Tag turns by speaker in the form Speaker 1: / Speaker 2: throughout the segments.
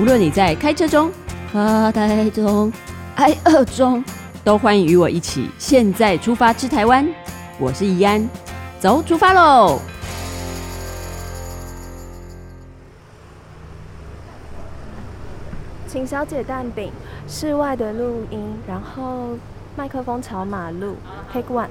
Speaker 1: 无论你在开车中、发呆中、挨饿中，都欢迎与我一起现在出发吃台湾。我是怡安，走，出发喽！
Speaker 2: 请小姐蛋饼，室外的录音，然后麦克风朝马路，Take one。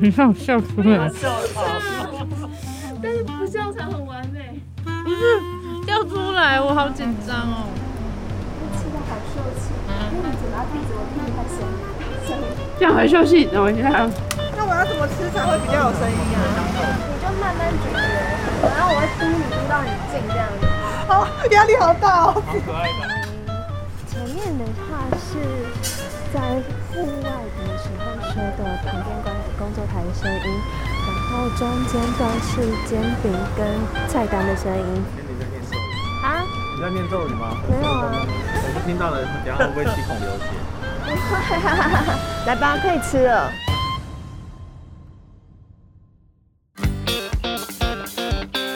Speaker 3: 你让我笑出来，
Speaker 2: 但是不笑才很完美。
Speaker 3: 不是笑出来，我好紧张哦。
Speaker 2: 吃的好受气，因为你嘴巴闭着，我听不太清。
Speaker 1: 这样很秀气，等我一下。
Speaker 4: 那我要怎么吃才会比较有声音啊？
Speaker 2: 你就慢慢咀嚼，然后我会嘟你嘟到你进这样子。
Speaker 4: 好，压力好大哦。
Speaker 2: 好可爱的。前面的话是在户外的时候说的旁边关工作台的声音，然后中间都是煎饼跟菜单的声音。啊？
Speaker 5: 你在念咒语吗？
Speaker 2: 没有啊。
Speaker 5: 我不听到了，等下会不会七孔流血？
Speaker 2: 不会，来吧，可以吃了。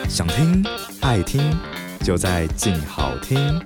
Speaker 6: 想听爱听，就在静好听。